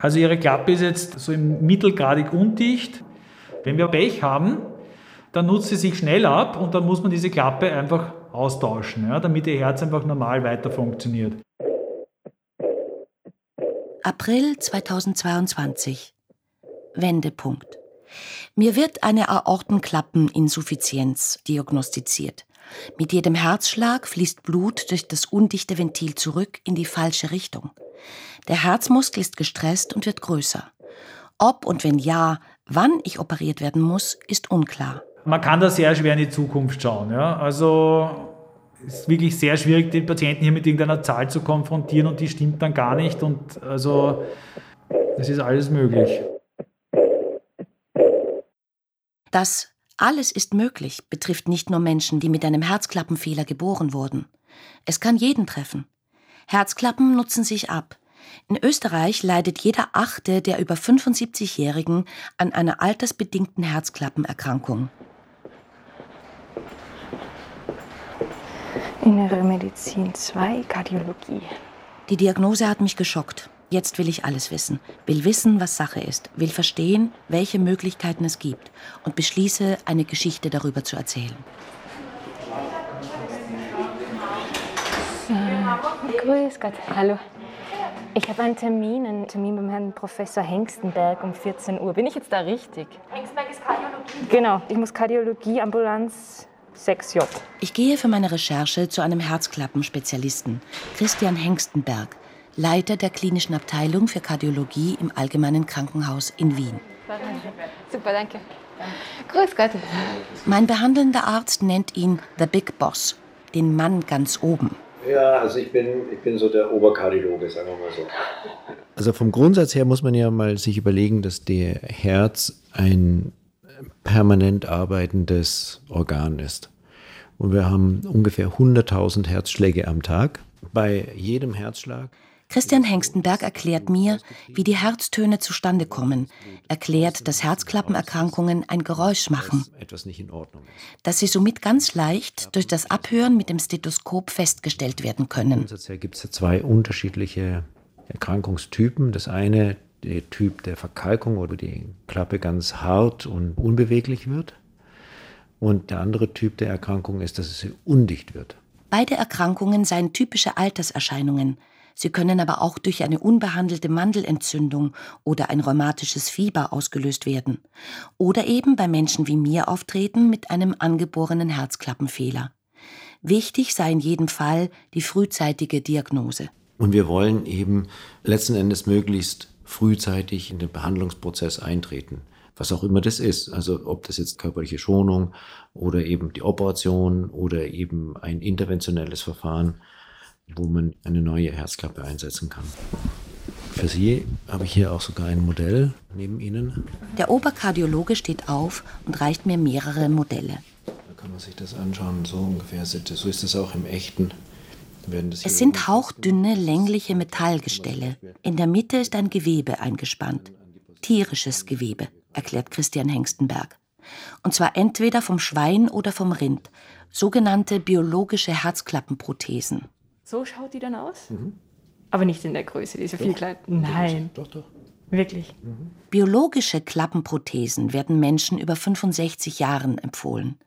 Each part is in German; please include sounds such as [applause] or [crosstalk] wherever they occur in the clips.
Also ihre Klappe ist jetzt so im mittelgradig undicht. Wenn wir Pech haben, dann nutzt sie sich schnell ab und dann muss man diese Klappe einfach austauschen, ja, damit ihr Herz einfach normal weiter funktioniert. April 2022. Wendepunkt. Mir wird eine Aortenklappeninsuffizienz diagnostiziert. Mit jedem Herzschlag fließt Blut durch das undichte Ventil zurück in die falsche Richtung. Der Herzmuskel ist gestresst und wird größer. Ob und wenn ja, wann ich operiert werden muss, ist unklar. Man kann da sehr schwer in die Zukunft schauen. Ja? Also es ist wirklich sehr schwierig, den Patienten hier mit irgendeiner Zahl zu konfrontieren und die stimmt dann gar nicht. Und also es ist alles möglich. Das alles ist möglich betrifft nicht nur Menschen, die mit einem Herzklappenfehler geboren wurden. Es kann jeden treffen. Herzklappen nutzen sich ab. In Österreich leidet jeder Achte der über 75-Jährigen an einer altersbedingten Herzklappenerkrankung. Innere Medizin 2, Kardiologie. Die Diagnose hat mich geschockt. Jetzt will ich alles wissen, will wissen, was Sache ist, will verstehen, welche Möglichkeiten es gibt und beschließe, eine Geschichte darüber zu erzählen. Grüß Gott, hallo. Ich habe einen Termin, einen Termin beim Herrn Professor Hengstenberg um 14 Uhr. Bin ich jetzt da richtig? Hengstenberg ist Kardiologie. Genau, ich muss Kardiologie, Ambulanz 6J. Ich gehe für meine Recherche zu einem Herzklappenspezialisten, Christian Hengstenberg, Leiter der klinischen Abteilung für Kardiologie im Allgemeinen Krankenhaus in Wien. Super, danke. Grüß Gott. Mein behandelnder Arzt nennt ihn The Big Boss, den Mann ganz oben. Ja, also ich bin, ich bin so der Oberkardiologe, sagen wir mal so. Also vom Grundsatz her muss man ja mal sich überlegen, dass der Herz ein permanent arbeitendes Organ ist. Und wir haben ungefähr 100.000 Herzschläge am Tag. Bei jedem Herzschlag Christian Hengstenberg erklärt mir, wie die Herztöne zustande kommen, erklärt, dass Herzklappenerkrankungen ein Geräusch machen, dass sie somit ganz leicht durch das Abhören mit dem Stethoskop festgestellt werden können. Grundsätzlich gibt es zwei unterschiedliche Erkrankungstypen. Das eine, der Typ der Verkalkung, wo die Klappe ganz hart und unbeweglich wird. Und der andere Typ der Erkrankung ist, dass es undicht wird. Beide Erkrankungen seien typische Alterserscheinungen. Sie können aber auch durch eine unbehandelte Mandelentzündung oder ein rheumatisches Fieber ausgelöst werden. Oder eben bei Menschen wie mir auftreten mit einem angeborenen Herzklappenfehler. Wichtig sei in jedem Fall die frühzeitige Diagnose. Und wir wollen eben letzten Endes möglichst frühzeitig in den Behandlungsprozess eintreten. Was auch immer das ist. Also ob das jetzt körperliche Schonung oder eben die Operation oder eben ein interventionelles Verfahren, wo man eine neue Herzklappe einsetzen kann. Für Sie habe ich hier auch sogar ein Modell neben Ihnen. Der Oberkardiologe steht auf und reicht mir mehrere Modelle. Da kann man sich das anschauen. So ungefähr. So ist das auch im echten. Es sind hauchdünne, längliche Metallgestelle. In der Mitte ist ein Gewebe eingespannt. Tierisches Gewebe, erklärt Christian Hengstenberg. Und zwar entweder vom Schwein oder vom Rind. Sogenannte biologische Herzklappenprothesen. So schaut die dann aus? Aber nicht in der Größe, die ist ja viel kleiner. Nein, Doch, doch. wirklich. Biologische Klappenprothesen werden Menschen über 65 Jahren empfohlen.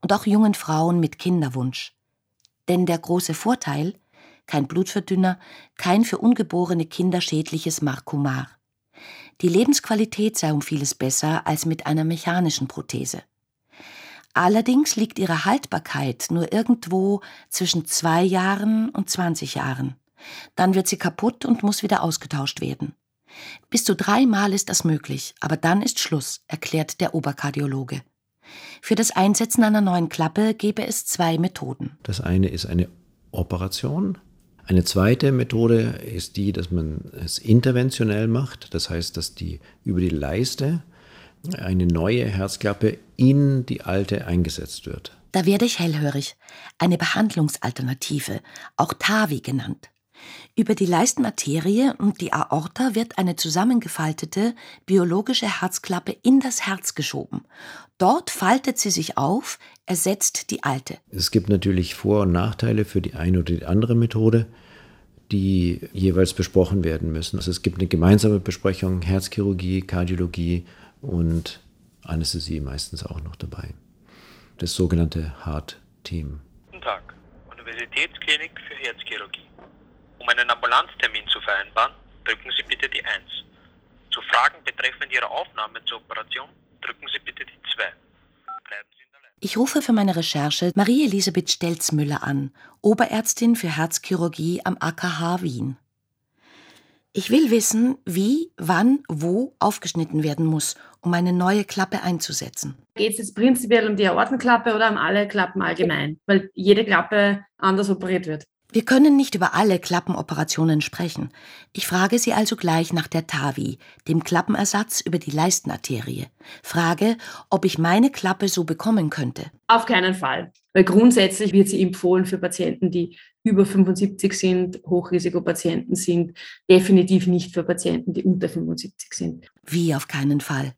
Und auch jungen Frauen mit Kinderwunsch. Denn der große Vorteil, kein Blutverdünner, kein für ungeborene Kinder schädliches Markomar. Die Lebensqualität sei um vieles besser als mit einer mechanischen Prothese. Allerdings liegt ihre Haltbarkeit nur irgendwo zwischen zwei Jahren und 20 Jahren. Dann wird sie kaputt und muss wieder ausgetauscht werden. Bis zu dreimal ist das möglich, aber dann ist Schluss, erklärt der Oberkardiologe. Für das Einsetzen einer neuen Klappe gäbe es zwei Methoden. Das eine ist eine Operation. Eine zweite Methode ist die, dass man es interventionell macht. Das heißt, dass die über die Leiste eine neue Herzklappe in die alte eingesetzt wird. Da werde ich hellhörig. Eine Behandlungsalternative, auch TAVI genannt. Über die Leistenarterie und die Aorta wird eine zusammengefaltete biologische Herzklappe in das Herz geschoben. Dort faltet sie sich auf, ersetzt die alte. Es gibt natürlich Vor- und Nachteile für die eine oder die andere Methode. die jeweils besprochen werden müssen. Also es gibt eine gemeinsame Besprechung, Herzchirurgie, Kardiologie und Anästhesie meistens auch noch dabei. Das sogenannte Heart-Team. Guten Tag, Universitätsklinik für Herzchirurgie. Um einen Ambulanztermin zu vereinbaren, drücken Sie bitte die 1. Zu Fragen betreffend Ihre Aufnahme zur Operation, drücken Sie bitte die 2. Bleiben Sie in der Leitung. Ich rufe für meine Recherche Marie-Elisabeth Stelzmüller an, Oberärztin für Herzchirurgie am AKH Wien. Ich will wissen, wie, wann, wo aufgeschnitten werden muss, um eine neue Klappe einzusetzen. Geht es jetzt prinzipiell um die Aortenklappe oder um alle Klappen allgemein? Weil jede Klappe anders operiert wird. Wir können nicht über alle Klappenoperationen sprechen. Ich frage Sie also gleich nach der TAVI, dem Klappenersatz über die Leistenarterie. Frage, ob ich meine Klappe so bekommen könnte. Auf keinen Fall. Weil grundsätzlich wird sie empfohlen für Patienten, die über 75 sind, Hochrisikopatienten sind, definitiv nicht für Patienten, die unter 75 sind. Wie auf keinen Fall?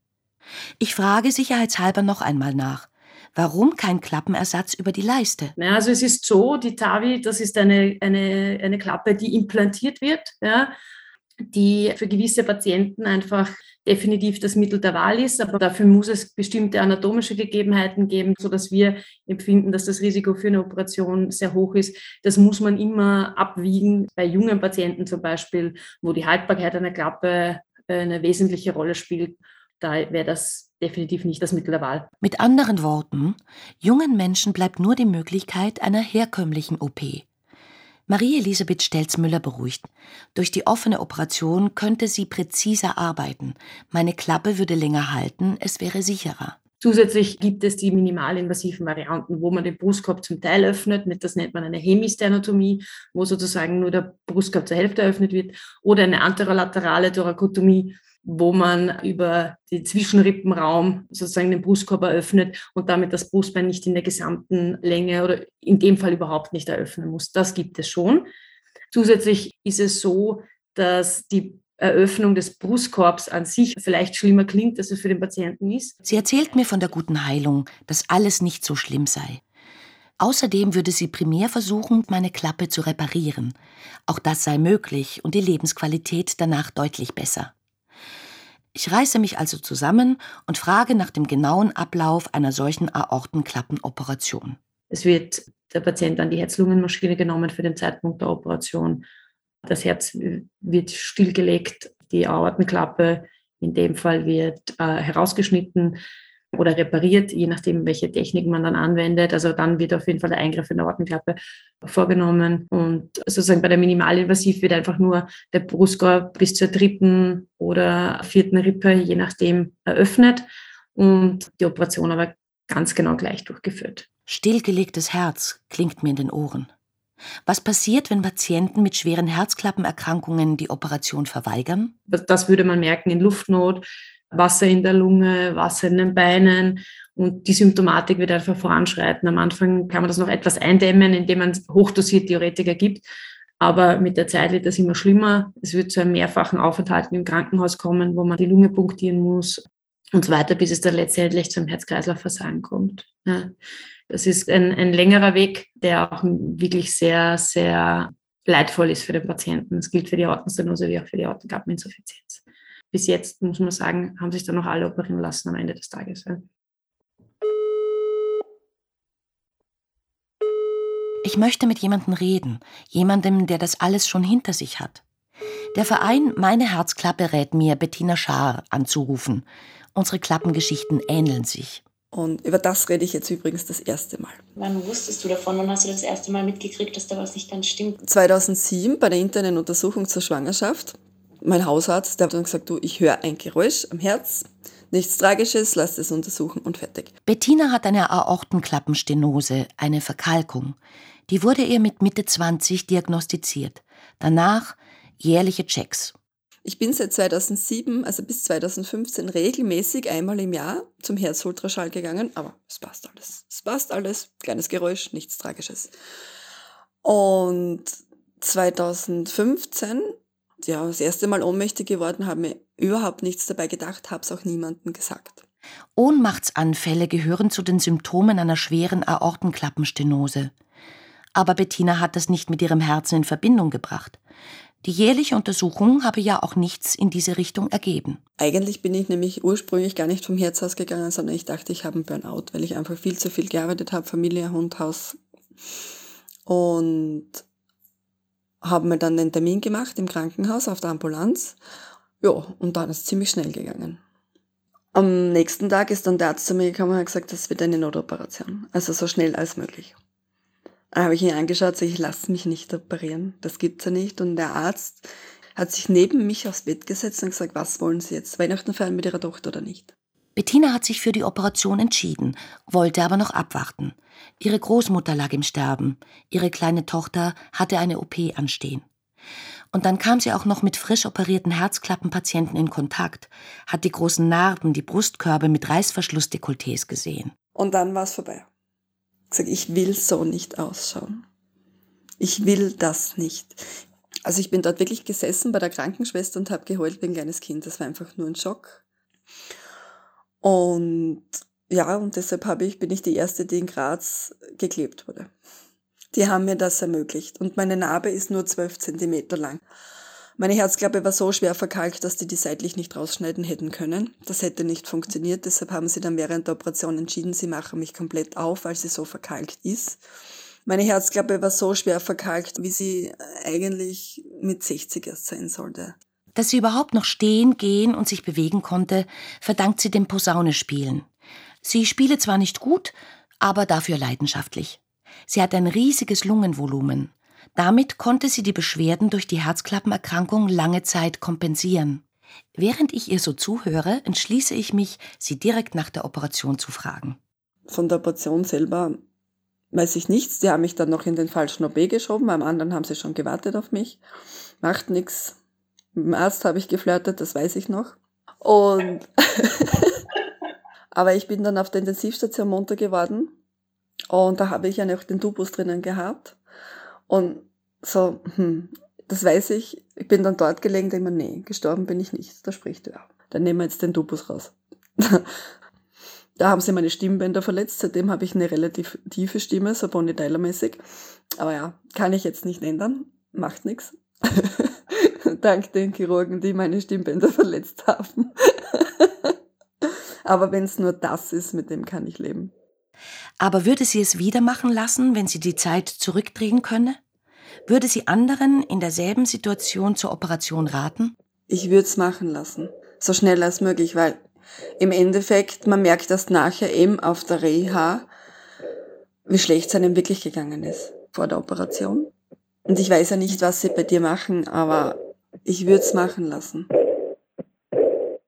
Ich frage sicherheitshalber noch einmal nach. Warum kein Klappenersatz über die Leiste? Ja, also es ist so, die TAVI, das ist eine, eine, eine Klappe, die implantiert wird, ja, die für gewisse Patienten einfach definitiv das Mittel der Wahl ist, aber dafür muss es bestimmte anatomische Gegebenheiten geben, sodass wir empfinden, dass das Risiko für eine Operation sehr hoch ist. Das muss man immer abwiegen. Bei jungen Patienten zum Beispiel, wo die Haltbarkeit einer Klappe äh, eine wesentliche Rolle spielt, da wäre das definitiv nicht das Mittel der Wahl. Mit anderen Worten, jungen Menschen bleibt nur die Möglichkeit einer herkömmlichen OP. Marie-Elisabeth Stelzmüller beruhigt. Durch die offene Operation könnte sie präziser arbeiten. Meine Klappe würde länger halten, es wäre sicherer. Zusätzlich gibt es die minimalinvasiven Varianten, wo man den Brustkorb zum Teil öffnet, das nennt man eine Hemisternotomie, wo sozusagen nur der Brustkorb zur Hälfte eröffnet wird, oder eine anterolaterale Thorakotomie, wo man über den Zwischenrippenraum sozusagen den Brustkorb eröffnet und damit das Brustbein nicht in der gesamten Länge oder in dem Fall überhaupt nicht eröffnen muss. Das gibt es schon. Zusätzlich ist es so, dass die Eröffnung des Brustkorbs an sich vielleicht schlimmer klingt, als es für den Patienten ist. Sie erzählt mir von der guten Heilung, dass alles nicht so schlimm sei. Außerdem würde sie primär versuchen, meine Klappe zu reparieren. Auch das sei möglich und die Lebensqualität danach deutlich besser. Ich reiße mich also zusammen und frage nach dem genauen Ablauf einer solchen Aortenklappenoperation. Es wird der Patient an die Herz-Lungen-Maschine genommen für den Zeitpunkt der Operation. Das Herz wird stillgelegt, die Aortenklappe in dem Fall wird äh, herausgeschnitten oder repariert, je nachdem, welche Technik man dann anwendet. Also dann wird auf jeden Fall der Eingriff in der Ortenklappe vorgenommen. Und sozusagen bei der Minimalinvasiv wird einfach nur der Brustkorb bis zur dritten oder vierten Rippe, je nachdem, eröffnet und die Operation aber ganz genau gleich durchgeführt. Stillgelegtes Herz klingt mir in den Ohren. Was passiert, wenn Patienten mit schweren Herzklappenerkrankungen die Operation verweigern? Das würde man merken in Luftnot, Wasser in der Lunge, Wasser in den Beinen und die Symptomatik wird einfach voranschreiten. Am Anfang kann man das noch etwas eindämmen, indem man hochdosiert Diuretika gibt. Aber mit der Zeit wird das immer schlimmer. Es wird zu einem mehrfachen Aufenthalt im Krankenhaus kommen, wo man die Lunge punktieren muss und so weiter, bis es dann letztendlich zum Herz-Kreislauf-Versagen kommt. Ja. Das ist ein, ein längerer Weg, der auch wirklich sehr, sehr leidvoll ist für den Patienten. Das gilt für die Aortenstenose wie auch für die Aortenklappeninsuffizienz bis jetzt, muss man sagen, haben sich dann noch alle operieren lassen am Ende des Tages. Ich möchte mit jemandem reden, jemandem, der das alles schon hinter sich hat. Der Verein Meine Herzklappe rät mir, Bettina Schaar anzurufen. Unsere Klappengeschichten ähneln sich. Und über das rede ich jetzt übrigens das erste Mal. Wann wusstest du davon? Wann hast du das erste Mal mitgekriegt, dass da was nicht ganz stimmt? 2007 bei der internen Untersuchung zur Schwangerschaft mein Hausarzt, der hat dann gesagt, du, ich höre ein Geräusch am Herz, nichts Tragisches, lass es untersuchen und fertig. Bettina hat eine Aortenklappenstenose, eine Verkalkung. Die wurde ihr mit Mitte 20 diagnostiziert. Danach jährliche Checks. Ich bin seit 2007, also bis 2015, regelmäßig einmal im Jahr zum Herzultraschall gegangen, aber es passt alles. Es passt alles, kleines Geräusch, nichts Tragisches. Und 2015 ja, das erste Mal ohnmächtig geworden, habe mir überhaupt nichts dabei gedacht, habe es auch niemandem gesagt. Ohnmachtsanfälle gehören zu den Symptomen einer schweren Aortenklappenstenose. Aber Bettina hat das nicht mit ihrem Herzen in Verbindung gebracht. Die jährliche Untersuchung habe ja auch nichts in diese Richtung ergeben. Eigentlich bin ich nämlich ursprünglich gar nicht vom Herz ausgegangen, sondern ich dachte, ich habe einen Burnout, weil ich einfach viel zu viel gearbeitet habe, Familie, Hund, Haus. Und habe mir dann den Termin gemacht im Krankenhaus auf der Ambulanz. Ja, und dann ist es ziemlich schnell gegangen. Am nächsten Tag ist dann der Arzt zu mir gekommen und hat gesagt, das wird eine Notoperation. Also so schnell als möglich. Dann habe ich ihn angeschaut, so ich lasse mich nicht operieren. Das gibt's ja nicht. Und der Arzt hat sich neben mich aufs Bett gesetzt und gesagt, was wollen Sie jetzt? Weihnachten feiern mit Ihrer Tochter oder nicht? Bettina hat sich für die Operation entschieden, wollte aber noch abwarten. Ihre Großmutter lag im Sterben. Ihre kleine Tochter hatte eine OP anstehen. Und dann kam sie auch noch mit frisch operierten Herzklappenpatienten in Kontakt, hat die großen Narben, die Brustkörbe mit Reißverschlussdekolletés gesehen. Und dann war es vorbei gesagt, ich will so nicht ausschauen. Ich will das nicht. Also ich bin dort wirklich gesessen bei der Krankenschwester und habe geheult wie ein kleines Kind. Das war einfach nur ein Schock. Und ja, und deshalb habe ich, bin ich die Erste, die in Graz geklebt wurde. Die haben mir das ermöglicht. Und meine Narbe ist nur zwölf Zentimeter lang. Meine Herzklappe war so schwer verkalkt, dass die die seitlich nicht rausschneiden hätten können. Das hätte nicht funktioniert, deshalb haben sie dann während der Operation entschieden, sie machen mich komplett auf, weil sie so verkalkt ist. Meine Herzklappe war so schwer verkalkt, wie sie eigentlich mit 60 erst sein sollte. Dass sie überhaupt noch stehen, gehen und sich bewegen konnte, verdankt sie dem Posaunespielen. Sie spiele zwar nicht gut, aber dafür leidenschaftlich. Sie hat ein riesiges Lungenvolumen. Damit konnte sie die Beschwerden durch die Herzklappenerkrankung lange Zeit kompensieren. Während ich ihr so zuhöre, entschließe ich mich, sie direkt nach der Operation zu fragen. Von der Operation selber weiß ich nichts. Die haben mich dann noch in den falschen OP geschoben. Beim anderen haben sie schon gewartet auf mich. Macht nichts. Mit dem Arzt habe ich geflirtet, das weiß ich noch. Und [laughs] aber ich bin dann auf der Intensivstation munter geworden. Und da habe ich ja noch den Tubus drinnen gehabt. Und so, hm, das weiß ich. Ich bin dann dort gelegen, denke mir, nee, gestorben bin ich nicht. Da spricht er. Dann nehmen wir jetzt den Tubus raus. [laughs] da haben sie meine Stimmbänder verletzt. Seitdem habe ich eine relativ tiefe Stimme, so Bonnie Tyler-mäßig. Aber ja, kann ich jetzt nicht ändern. Macht nichts. [laughs] [laughs] Dank den Chirurgen, die meine Stimmbänder [laughs] verletzt haben. [laughs] Aber wenn es nur das ist, mit dem kann ich leben. Aber würde sie es wieder machen lassen, wenn sie die Zeit zurückdrehen könne? Würde sie anderen in derselben Situation zur Operation raten? Ich würde es machen lassen. So schnell als möglich, weil im Endeffekt, man merkt das nachher eben auf der Reha, wie schlecht es einem wirklich gegangen ist vor der Operation. Und ich weiß ja nicht, was sie bei dir machen, aber ich würde es machen lassen.